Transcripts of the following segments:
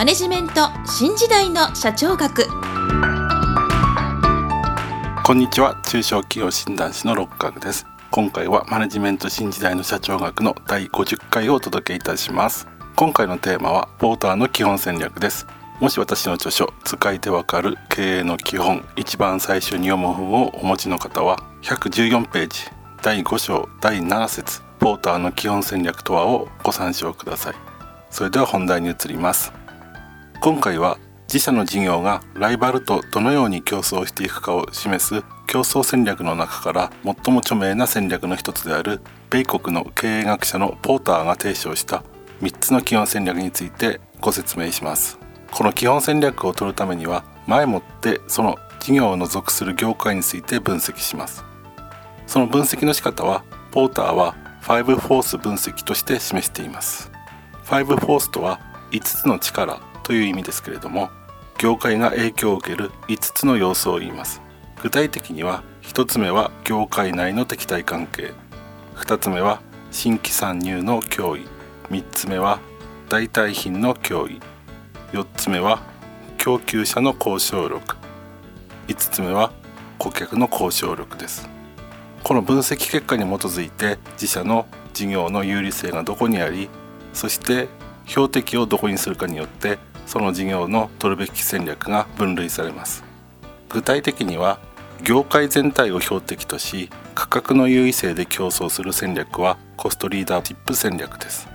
マネジメント新時代の社長学。こんにちは。中小企業診断士の六角です。今回はマネジメント新時代の社長学の第50回をお届けいたします。今回のテーマはポーターの基本戦略です。もし私の著書使いてわかる経営の基本一番最初に読む本をお持ちの方は114ページ第5章第7節ポーターの基本戦略とはをご参照ください。それでは本題に移ります。今回は自社の事業がライバルとどのように競争していくかを示す競争戦略の中から最も著名な戦略の一つである米国の経営学者のポーターが提唱した3つの基本戦略についてご説明します。この基本戦略を取るためには前もってその事業の属する業界について分析します。その分析の仕方はポーターは5フォース分析として示しています。5フォースとは5つの力という意味ですけれども業界が影響を受ける5つの要素を言います。具体的には1つ目は業界内の敵対関係。2つ目は新規参入の脅威。3つ目は代替品の脅威。4つ目は供給者の交渉力5つ目は顧客の交渉力です。この分析結果に基づいて自社の事業の有利性がどこにありそして標的をどこにするかによってその事業の取るべき戦略が分類されます。具体的には業界全体を標的とし価格の優位性で競争する戦略はコストリーダーシップ戦略です。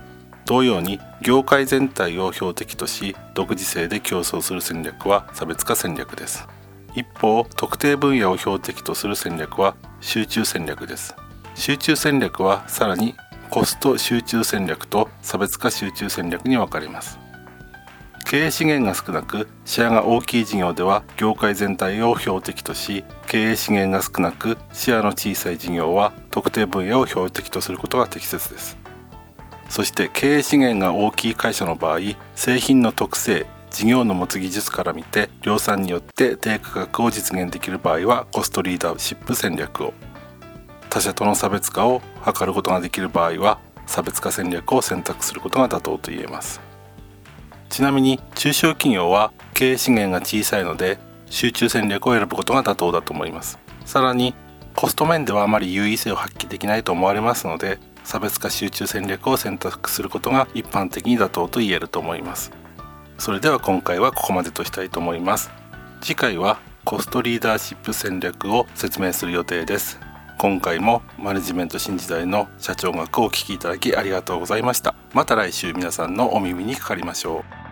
同様に業界全体を標的とし独自性で競争する戦略は差別化戦略です。一方特定分野を標的とする戦略は集中戦略です。集中戦略はさらにコスト集中戦略と差別化集中戦略に分かれます。経営資源が少なくシェアが大きい事業では業界全体を標的とし経営資源が少なくシェアの小さい事業は特定分野を標的とすることが適切です。そして経営資源が大きい会社の場合製品の特性事業の持つ技術から見て量産によって低価格を実現できる場合はコストリーダーシップ戦略を他社との差別化を図ることができる場合は差別化戦略を選択することが妥当と言えます。ちなみに中小企業は経営資源が小さいので集中戦略を選ぶことが妥当だと思います。さらにコスト面ではあまり優位性を発揮できないと思われますので差別化集中戦略を選択することが一般的に妥当と言えると思います。それでは今回はここまでとしたいと思います。次回はコストリーダーシップ戦略を説明する予定です。今回もマネジメント新時代の社長学をお聞きいただきありがとうございました。また来週皆さんのお耳にかかりましょう。